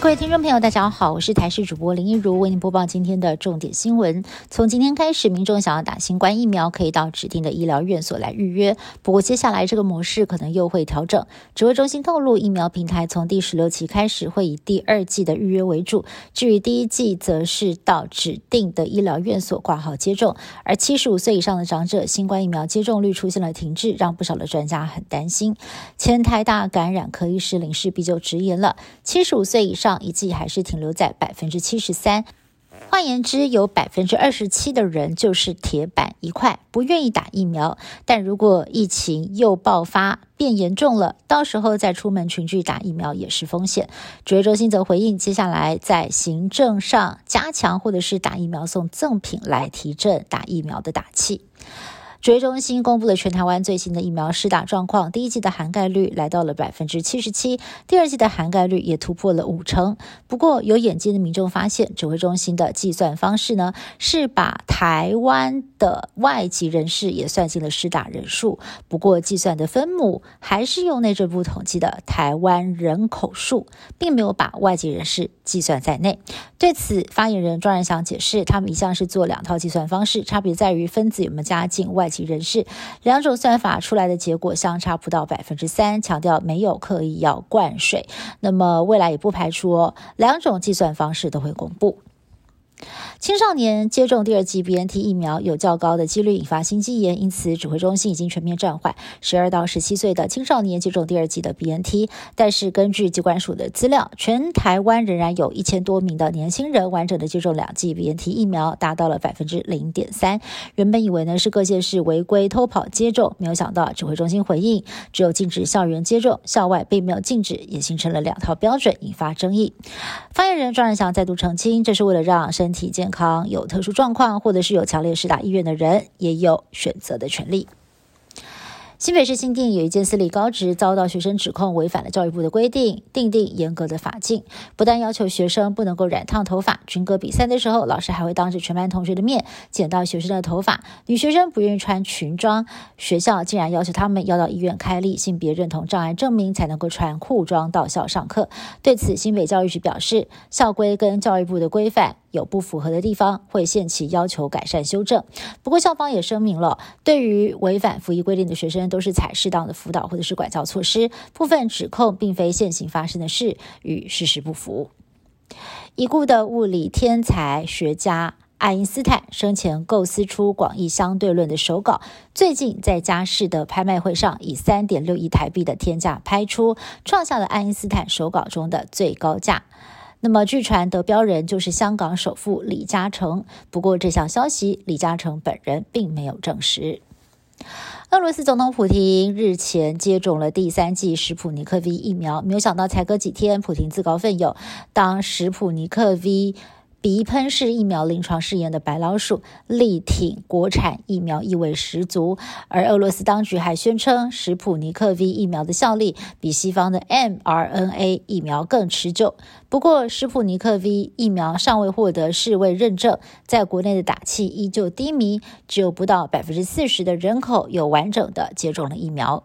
各位听众朋友，大家好，我是台视主播林一如，为您播报今天的重点新闻。从今天开始，民众想要打新冠疫苗，可以到指定的医疗院所来预约。不过，接下来这个模式可能又会调整。指挥中心透露，疫苗平台从第十六期开始会以第二季的预约为主，至于第一季，则是到指定的医疗院所挂号接种。而七十五岁以上的长者，新冠疫苗接种率出现了停滞，让不少的专家很担心。前台大感染科医师林世璧就直言了：七十五岁以上。一季还是停留在百分之七十三，换言之，有百分之二十七的人就是铁板一块，不愿意打疫苗。但如果疫情又爆发变严重了，到时候再出门群聚打疫苗也是风险。指挥中心则回应，接下来在行政上加强，或者是打疫苗送赠品来提振打疫苗的打气。指挥中心公布了全台湾最新的疫苗施打状况，第一季的涵盖率来到了百分之七十七，第二季的涵盖率也突破了五成。不过，有眼尖的民众发现，指挥中心的计算方式呢，是把台湾的外籍人士也算进了施打人数，不过计算的分母还是用内政部统计的台湾人口数，并没有把外籍人士计算在内。对此，发言人庄仁祥解释，他们一向是做两套计算方式，差别在于分子有没有加进外。籍人士两种算法出来的结果相差不到百分之三，强调没有刻意要灌水。那么未来也不排除哦，两种计算方式都会公布。青少年接种第二剂 BNT 疫苗有较高的几率引发心肌炎，因此指挥中心已经全面暂缓十二到十七岁的青少年接种第二剂的 BNT。但是根据机关署的资料，全台湾仍然有一千多名的年轻人完整的接种两剂 BNT 疫苗，达到了百分之零点三。原本以为呢是各县市违规偷跑接种，没有想到指挥中心回应，只有禁止校园接种，校外并没有禁止，也形成了两套标准，引发争议。发言人庄仁祥再度澄清，这是为了让身体健。康有特殊状况，或者是有强烈施打意愿的人，也有选择的权利。新北市新店有一间私立高职遭到学生指控违反了教育部的规定，定定严格的法禁，不但要求学生不能够染烫头发，军歌比赛的时候，老师还会当着全班同学的面剪到学生的头发。女学生不愿意穿裙装，学校竟然要求他们要到医院开立性别认同障碍证明，才能够穿裤装到校上课。对此，新北教育局表示，校规跟教育部的规范。有不符合的地方，会限期要求改善修正。不过校方也声明了，对于违反服役规定的学生，都是采适当的辅导或者是管教措施。部分指控并非现行发生的事，与事实不符。已故的物理天才学家爱因斯坦生前构思出广义相对论的手稿，最近在佳士的拍卖会上以三点六亿台币的天价拍出，创下了爱因斯坦手稿中的最高价。那么，据传得标人就是香港首富李嘉诚。不过，这项消息李嘉诚本人并没有证实。俄罗斯总统普京日前接种了第三剂史普尼克 V 疫苗，没有想到才隔几天，普京自告奋勇当史普尼克 V。鼻喷式疫苗临床试验的白老鼠力挺国产疫苗意味十足，而俄罗斯当局还宣称，史普尼克 V 疫苗的效力比西方的 mRNA 疫苗更持久。不过，史普尼克 V 疫苗尚未获得世卫认证，在国内的打气依旧低迷，只有不到百分之四十的人口有完整的接种了疫苗。